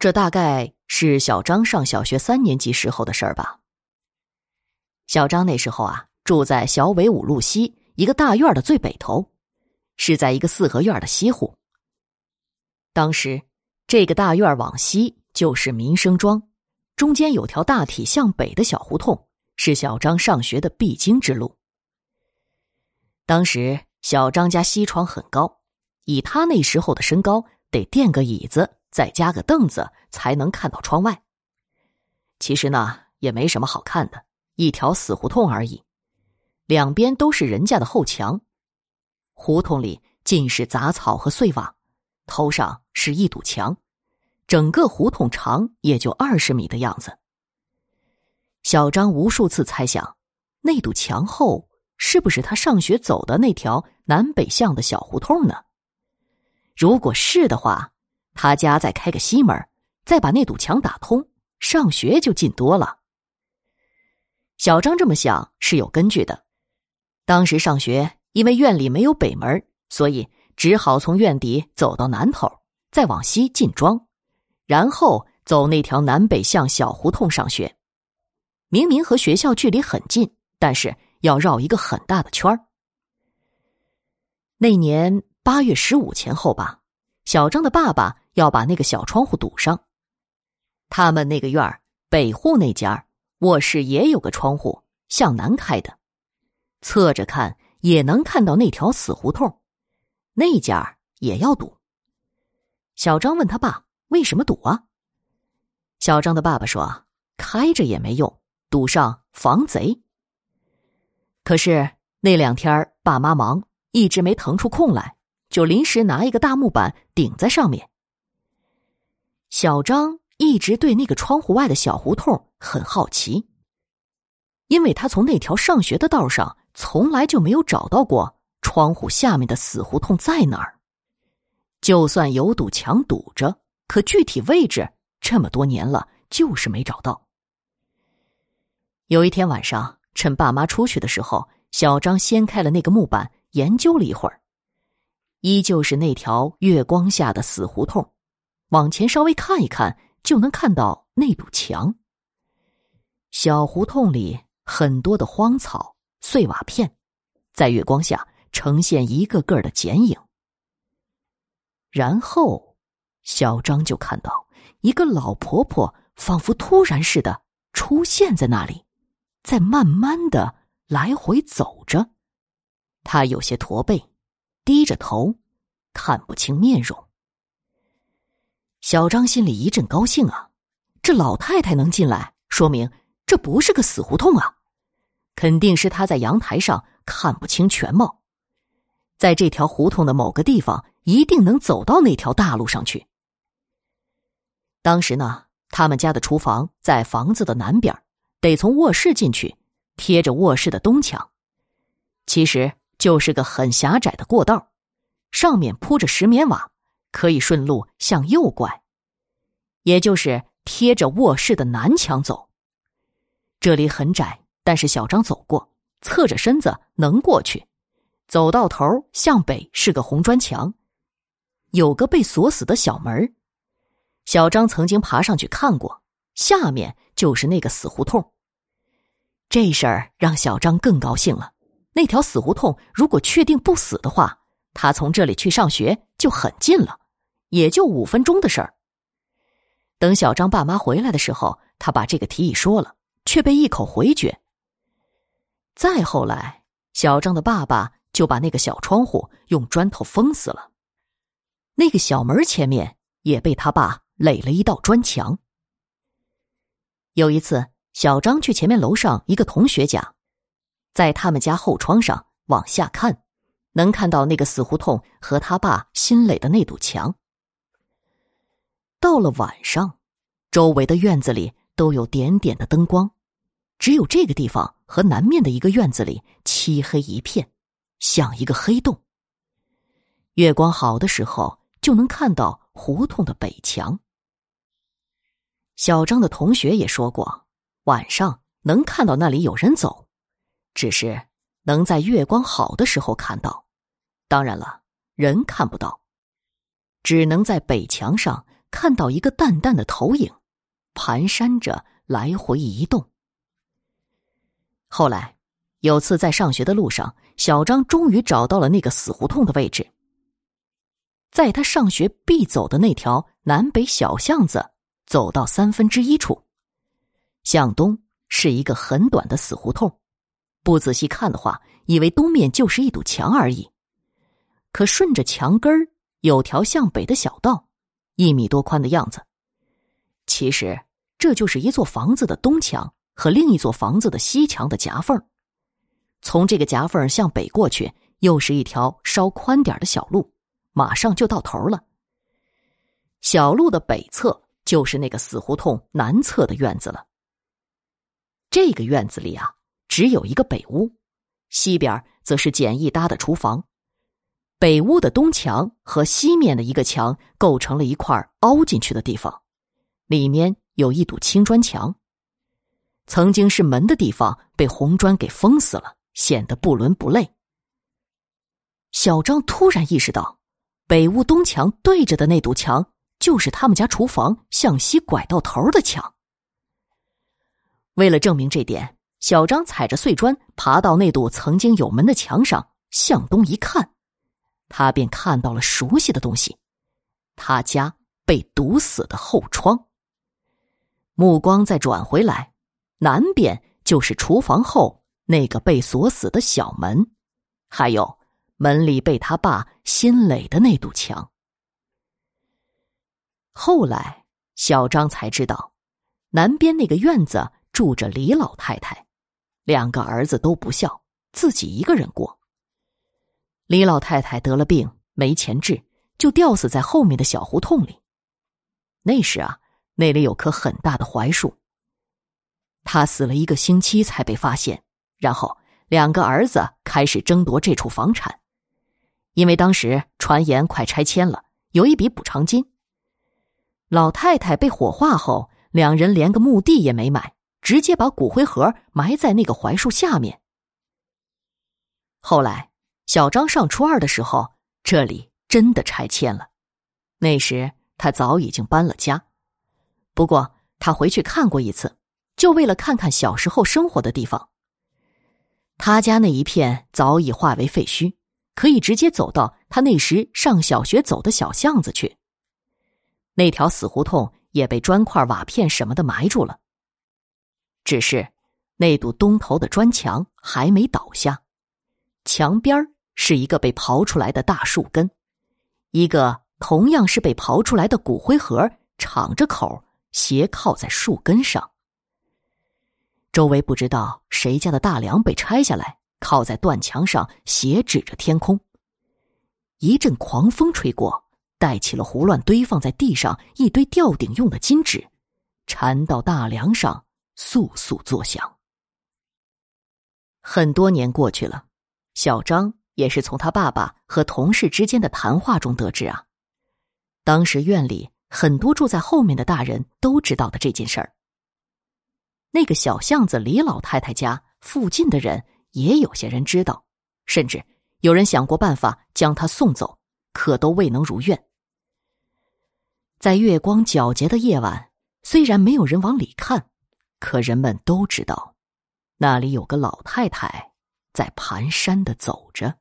这大概是小张上小学三年级时候的事儿吧。小张那时候啊，住在小纬五路西一个大院的最北头，是在一个四合院的西户。当时这个大院往西就是民生庄，中间有条大体向北的小胡同，是小张上学的必经之路。当时小张家西窗很高，以他那时候的身高，得垫个椅子，再加个凳子，才能看到窗外。其实呢，也没什么好看的，一条死胡同而已，两边都是人家的后墙，胡同里尽是杂草和碎瓦，头上是一堵墙，整个胡同长也就二十米的样子。小张无数次猜想，那堵墙后。是不是他上学走的那条南北向的小胡同呢？如果是的话，他家再开个西门，再把那堵墙打通，上学就近多了。小张这么想是有根据的。当时上学，因为院里没有北门，所以只好从院底走到南头，再往西进庄，然后走那条南北向小胡同上学。明明和学校距离很近，但是。要绕一个很大的圈儿。那年八月十五前后吧，小张的爸爸要把那个小窗户堵上。他们那个院儿北户那家卧室也有个窗户，向南开的，侧着看也能看到那条死胡同。那家也要堵。小张问他爸：“为什么堵啊？”小张的爸爸说：“开着也没用，堵上防贼。”可是那两天爸妈忙，一直没腾出空来，就临时拿一个大木板顶在上面。小张一直对那个窗户外的小胡同很好奇，因为他从那条上学的道上从来就没有找到过窗户下面的死胡同在哪儿。就算有堵墙堵着，可具体位置这么多年了就是没找到。有一天晚上。趁爸妈出去的时候，小张掀开了那个木板，研究了一会儿，依旧是那条月光下的死胡同。往前稍微看一看，就能看到那堵墙。小胡同里很多的荒草、碎瓦片，在月光下呈现一个个的剪影。然后，小张就看到一个老婆婆，仿佛突然似的出现在那里。在慢慢的来回走着，他有些驼背，低着头，看不清面容。小张心里一阵高兴啊，这老太太能进来，说明这不是个死胡同啊，肯定是他在阳台上看不清全貌，在这条胡同的某个地方，一定能走到那条大路上去。当时呢，他们家的厨房在房子的南边。得从卧室进去，贴着卧室的东墙，其实就是个很狭窄的过道，上面铺着石棉瓦，可以顺路向右拐，也就是贴着卧室的南墙走。这里很窄，但是小张走过，侧着身子能过去。走到头向北是个红砖墙，有个被锁死的小门小张曾经爬上去看过，下面。就是那个死胡同。这事儿让小张更高兴了。那条死胡同如果确定不死的话，他从这里去上学就很近了，也就五分钟的事儿。等小张爸妈回来的时候，他把这个提议说了，却被一口回绝。再后来，小张的爸爸就把那个小窗户用砖头封死了，那个小门前面也被他爸垒了一道砖墙。有一次，小张去前面楼上一个同学家，在他们家后窗上往下看，能看到那个死胡同和他爸新垒的那堵墙。到了晚上，周围的院子里都有点点的灯光，只有这个地方和南面的一个院子里漆黑一片，像一个黑洞。月光好的时候，就能看到胡同的北墙。小张的同学也说过，晚上能看到那里有人走，只是能在月光好的时候看到。当然了，人看不到，只能在北墙上看到一个淡淡的投影，蹒跚着来回移动。后来，有次在上学的路上，小张终于找到了那个死胡同的位置。在他上学必走的那条南北小巷子，走到三分之一处，向东是一个很短的死胡同。不仔细看的话，以为东面就是一堵墙而已。可顺着墙根儿有条向北的小道，一米多宽的样子。其实这就是一座房子的东墙和另一座房子的西墙的夹缝。从这个夹缝向北过去，又是一条稍宽点的小路。马上就到头了。小路的北侧就是那个死胡同南侧的院子了。这个院子里啊，只有一个北屋，西边则是简易搭的厨房。北屋的东墙和西面的一个墙构成了一块凹进去的地方，里面有一堵青砖墙。曾经是门的地方被红砖给封死了，显得不伦不类。小张突然意识到。北屋东墙对着的那堵墙，就是他们家厨房向西拐到头的墙。为了证明这点，小张踩着碎砖爬到那堵曾经有门的墙上，向东一看，他便看到了熟悉的东西——他家被堵死的后窗。目光再转回来，南边就是厨房后那个被锁死的小门，还有。门里被他爸新垒的那堵墙。后来，小张才知道，南边那个院子住着李老太太，两个儿子都不孝，自己一个人过。李老太太得了病，没钱治，就吊死在后面的小胡同里。那时啊，那里有棵很大的槐树。他死了一个星期才被发现，然后两个儿子开始争夺这处房产。因为当时传言快拆迁了，有一笔补偿金。老太太被火化后，两人连个墓地也没买，直接把骨灰盒埋在那个槐树下面。后来，小张上初二的时候，这里真的拆迁了。那时他早已经搬了家，不过他回去看过一次，就为了看看小时候生活的地方。他家那一片早已化为废墟。可以直接走到他那时上小学走的小巷子去。那条死胡同也被砖块、瓦片什么的埋住了。只是那堵东头的砖墙还没倒下，墙边是一个被刨出来的大树根，一个同样是被刨出来的骨灰盒，敞着口斜靠在树根上。周围不知道谁家的大梁被拆下来。靠在断墙上，斜指着天空。一阵狂风吹过，带起了胡乱堆放在地上一堆吊顶用的金纸，缠到大梁上，簌簌作响。很多年过去了，小张也是从他爸爸和同事之间的谈话中得知啊，当时院里很多住在后面的大人都知道的这件事儿。那个小巷子李老太太家附近的人。也有些人知道，甚至有人想过办法将他送走，可都未能如愿。在月光皎洁的夜晚，虽然没有人往里看，可人们都知道，那里有个老太太在蹒跚的走着。